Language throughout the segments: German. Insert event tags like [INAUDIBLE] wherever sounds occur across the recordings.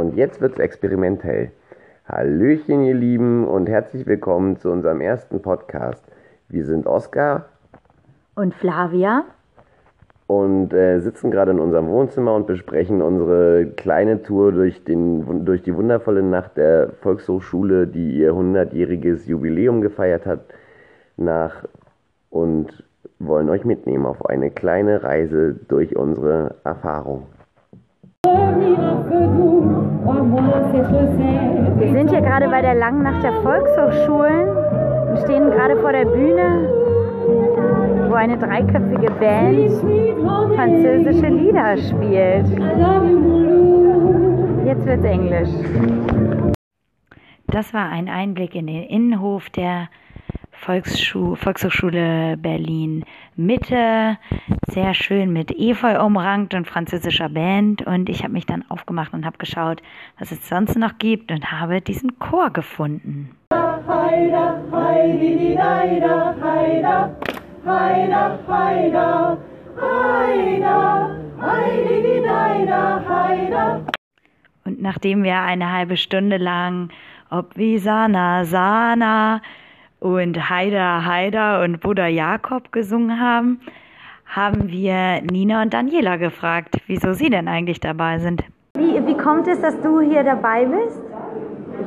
Und jetzt wird's experimentell. Hallöchen, ihr Lieben, und herzlich willkommen zu unserem ersten Podcast. Wir sind Oskar Und Flavia? und äh, sitzen gerade in unserem Wohnzimmer und besprechen unsere kleine Tour durch, den, durch die wundervolle Nacht der Volkshochschule, die ihr 100-jähriges Jubiläum gefeiert hat, nach und wollen euch mitnehmen auf eine kleine Reise durch unsere Erfahrung. Wir sind hier gerade bei der langen Nacht der Volkshochschulen und stehen gerade vor der Bühne, wo eine dreiköpfige Band französische Lieder spielt. Jetzt wird's Englisch. Das war ein Einblick in den Innenhof der Volksschu Volkshochschule Berlin Mitte. Sehr schön mit Efeu umrankt und französischer Band. Und ich habe mich dann aufgemacht und habe geschaut, was es sonst noch gibt und habe diesen Chor gefunden. Heidi, Heidi. Und nachdem wir eine halbe Stunde lang ob wie Sana, Sana und Haida, Haida und Bruder Jakob gesungen haben, haben wir Nina und Daniela gefragt, wieso sie denn eigentlich dabei sind. Wie, wie kommt es, dass du hier dabei bist?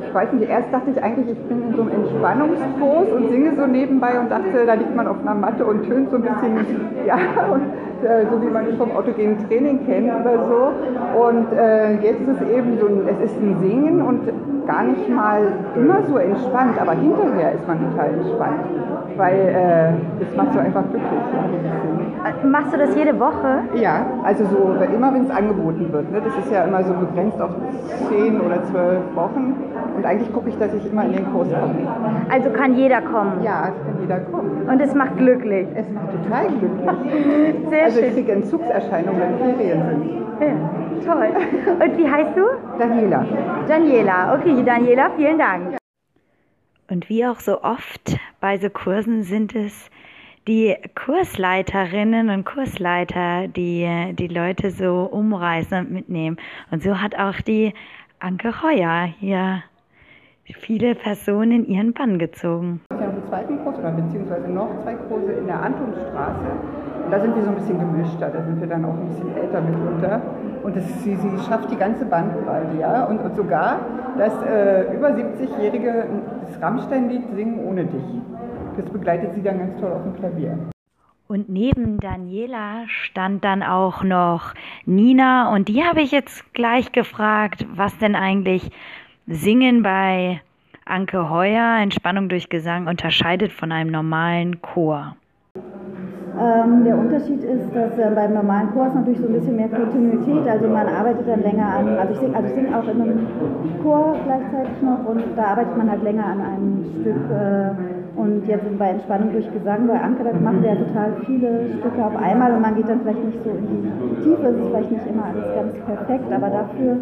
Ich weiß nicht, erst dachte ich eigentlich, ich bin in so einem Entspannungskurs und singe so nebenbei und dachte, da liegt man auf einer Matte und tönt so ein bisschen, [LAUGHS] ja, und, äh, so wie man es vom autogenen Training kennt oder so. Und äh, jetzt ist es eben so, ein, es ist ein Singen und gar nicht mal immer so entspannt, aber hinterher ist man total entspannt, weil äh, es macht so einfach glücklich. Ja. Äh, Machst du das jede Woche? Ja, also so immer wenn es angeboten wird. Ne? Das ist ja immer so begrenzt auf zehn oder zwölf Wochen. Und eigentlich gucke ich, dass ich immer in den Kurs komme. Also kann jeder kommen. Ja, es kann jeder kommen. Und es macht glücklich. Es macht total glücklich. [LAUGHS] Sehr Also ich schön. kriege Entzugserscheinungen, wenn Ferien sind. Ja, toll. Und wie heißt du? Daniela. Daniela. Okay, Daniela, vielen Dank. Und wie auch so oft bei so Kursen sind es die Kursleiterinnen und Kursleiter, die die Leute so umreißen und mitnehmen. Und so hat auch die Anke Heuer hier viele Personen in ihren Bann gezogen. Ich habe einen zweiten Kurs oder beziehungsweise noch zwei Kurse in der Antonstraße. Da sind wir so ein bisschen gemischter, da sind wir dann auch ein bisschen älter mitunter. Und das, sie, sie schafft die ganze Bandbreite, ja. Und, und sogar, dass äh, über 70-Jährige das Rammstein-Lied singen ohne dich. Das begleitet sie dann ganz toll auf dem Klavier. Und neben Daniela stand dann auch noch Nina und die habe ich jetzt gleich gefragt, was denn eigentlich Singen bei Anke Heuer, Entspannung durch Gesang, unterscheidet von einem normalen Chor. Ähm, der Unterschied ist, dass äh, beim normalen Chor ist natürlich so ein bisschen mehr Kontinuität, also man arbeitet dann länger an, also ich singe also sing auch in einem Chor gleichzeitig noch und da arbeitet man halt länger an einem Stück äh, und jetzt bei Entspannung durch Gesang, bei Anke, da wir ja total viele Stücke auf einmal und man geht dann vielleicht nicht so in die Tiefe, es ist vielleicht nicht immer alles ganz perfekt, aber dafür,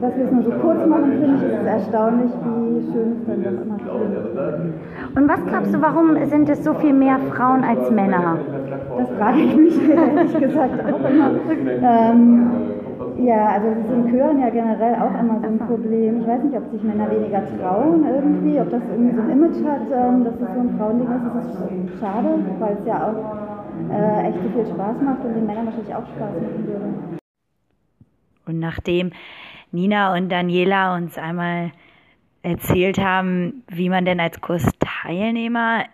dass wir es nur so kurz machen, finde ich, ist es erstaunlich, wie schön es dann doch immer klingt. Und was glaubst du, warum sind es so viel mehr Frauen als Männer? Das frage ich mich [LAUGHS] ehrlich gesagt auch immer. Ähm, ja, also es ist in Chören ja generell auch immer so ein Problem. Ich weiß nicht, ob sich Männer weniger trauen irgendwie, ob das irgendwie so ein Image hat, ähm, dass es so ein Frauending ist. Das ist schade, weil es ja auch äh, echt so viel Spaß macht und den Männern wahrscheinlich auch Spaß machen würde. Und nachdem Nina und Daniela uns einmal erzählt haben, wie man denn als Kursteilnehmer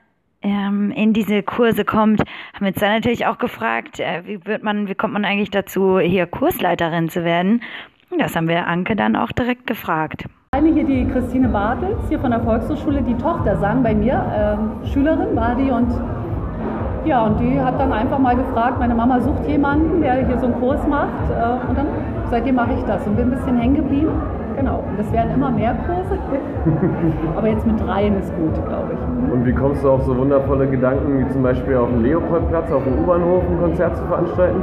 ähm, in diese Kurse kommt, haben wir uns dann natürlich auch gefragt, äh, wie wird man, wie kommt man eigentlich dazu, hier Kursleiterin zu werden? Das haben wir Anke dann auch direkt gefragt. Eine hier die Christine Bartels, hier von der Volkshochschule, die Tochter sang bei mir, ähm, Schülerin war die und ja, und die hat dann einfach mal gefragt, meine Mama sucht jemanden, der hier so einen Kurs macht äh, und dann seitdem mache ich das und bin ein bisschen hängen geblieben. Genau, und es werden immer mehr Kurse, [LAUGHS] aber jetzt mit dreien ist gut, glaube ich. Und wie kommst du auf so wundervolle Gedanken, wie zum Beispiel auf dem Leopoldplatz, auf dem U-Bahnhof ein Konzert zu veranstalten?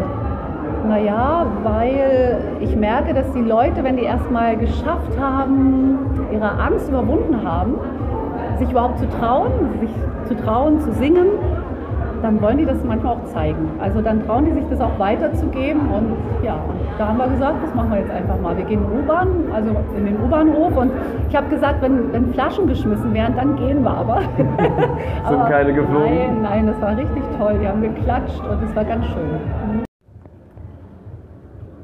Naja, weil ich merke, dass die Leute, wenn die erstmal geschafft haben, ihre Angst überwunden haben, sich überhaupt zu trauen, sich zu trauen, zu singen, dann wollen die das manchmal auch zeigen. Also dann trauen die sich das auch weiterzugeben und ja, da haben wir gesagt, das machen wir jetzt einfach mal. Wir gehen in U-Bahn, also in den U-Bahnhof und ich habe gesagt, wenn, wenn Flaschen geschmissen werden, dann gehen wir aber. [LAUGHS] Sind aber keine geflogen? Nein, nein, das war richtig toll. Die haben geklatscht und es war ganz schön.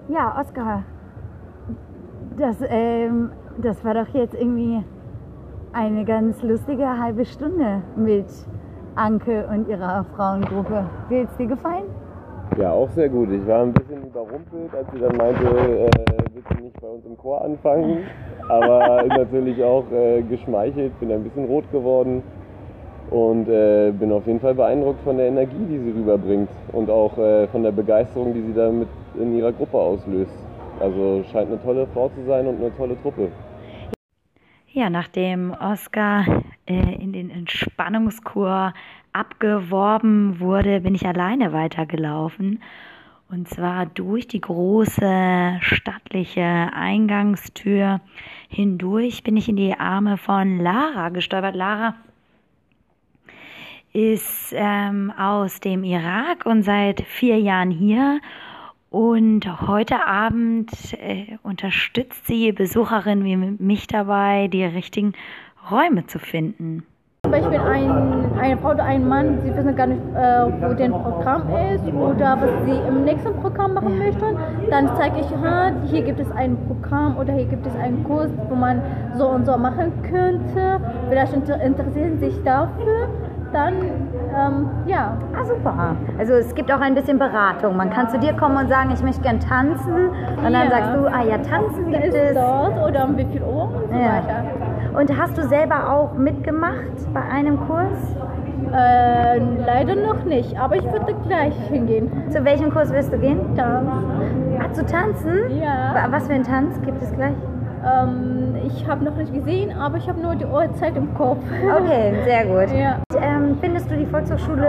Ja, Oskar, das, ähm, das war doch jetzt irgendwie eine ganz lustige halbe Stunde mit Anke und ihrer Frauengruppe. Wie hat es dir gefallen? Ja, auch sehr gut. Ich war ein bisschen überrumpelt, als sie dann meinte, äh, willst du nicht bei uns im Chor anfangen? Aber [LAUGHS] natürlich auch äh, geschmeichelt, bin ein bisschen rot geworden und äh, bin auf jeden Fall beeindruckt von der Energie, die sie rüberbringt und auch äh, von der Begeisterung, die sie damit in ihrer Gruppe auslöst. Also scheint eine tolle Frau zu sein und eine tolle Truppe. Ja, nachdem Oscar äh, in den Entspannungskur abgeworben wurde, bin ich alleine weitergelaufen. Und zwar durch die große stattliche Eingangstür hindurch bin ich in die Arme von Lara gestolpert. Lara ist ähm, aus dem Irak und seit vier Jahren hier und heute Abend äh, unterstützt sie Besucherinnen wie mich dabei, die richtigen Räume zu finden. Zum Beispiel ein, eine Frau oder ein Mann, sie wissen gar nicht, äh, wo das Programm ist oder was sie im nächsten Programm machen möchten. Dann zeige ich, ha, hier gibt es ein Programm oder hier gibt es einen Kurs, wo man so und so machen könnte. Vielleicht interessieren Sie sich dafür dann ähm, ja. Ah, super. Also es gibt auch ein bisschen Beratung. Man kann zu dir kommen und sagen, ich möchte gern tanzen. Und dann sagst du, ah ja, tanzen gibt ist es. dort oder um wie viel Uhr und so ja. weiter. Und hast du selber auch mitgemacht bei einem Kurs? Äh, leider noch nicht, aber ich würde gleich hingehen. Zu welchem Kurs wirst du gehen? Tanz. Ah, zu tanzen? Ja. Was für ein Tanz gibt es gleich? Ähm, ich habe noch nicht gesehen, aber ich habe nur die Uhrzeit im Kopf. Okay, sehr gut. Ja. Ähm, findest du die Volkshochschule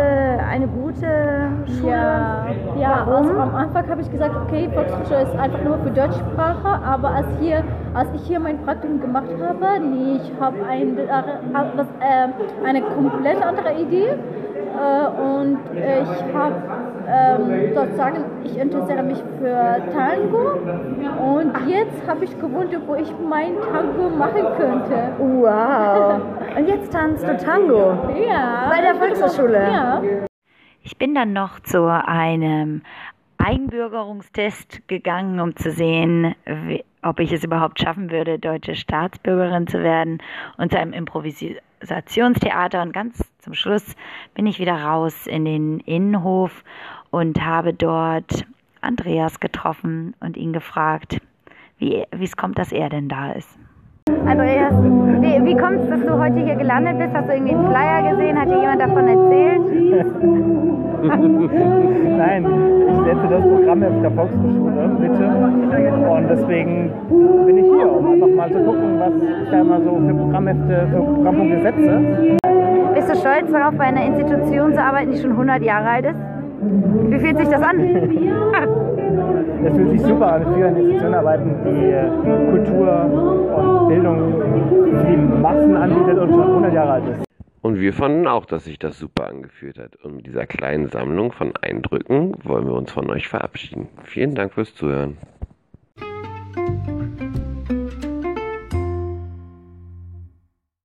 eine gute Schule? Ja, ja Warum? Also am Anfang habe ich gesagt, okay, Volkshochschule ist einfach nur für Deutschsprache, aber als, hier, als ich hier mein Praktikum gemacht habe, nee, ich habe ein, äh, äh, eine komplett andere Idee äh, und ich habe ähm, sozusagen, ich interessiere mich für Tango und jetzt habe ich gewundert, wo ich mein Tango machen könnte. Wow! [LAUGHS] Und jetzt tanzt du Tango? Ja. Bei der Volkshochschule? Ja. Ich bin dann noch zu einem Einbürgerungstest gegangen, um zu sehen, wie, ob ich es überhaupt schaffen würde, deutsche Staatsbürgerin zu werden und zu einem Improvisationstheater. Und ganz zum Schluss bin ich wieder raus in den Innenhof und habe dort Andreas getroffen und ihn gefragt, wie es kommt, dass er denn da ist. Andreas, wie, wie kommt es, dass du heute hier gelandet bist? Hast du irgendwie einen Flyer gesehen? Hat dir jemand davon erzählt? [LAUGHS] Nein, ich setze das Programm auf der Volkshochschule, bitte. Und deswegen bin ich hier, um einfach mal zu gucken, was ich da immer so für Programmhefte, für Programmpunkte setze. Bist du stolz darauf, bei einer Institution zu arbeiten, die schon 100 Jahre alt ist? Wie fühlt sich das an? [LAUGHS] Es fühlt sich super an, für eine Institution arbeiten, die äh, Kultur und Bildung für die Massen anbietet und schon 100 Jahre alt ist. Und wir fanden auch, dass sich das super angefühlt hat. Und mit dieser kleinen Sammlung von Eindrücken wollen wir uns von euch verabschieden. Vielen Dank fürs Zuhören.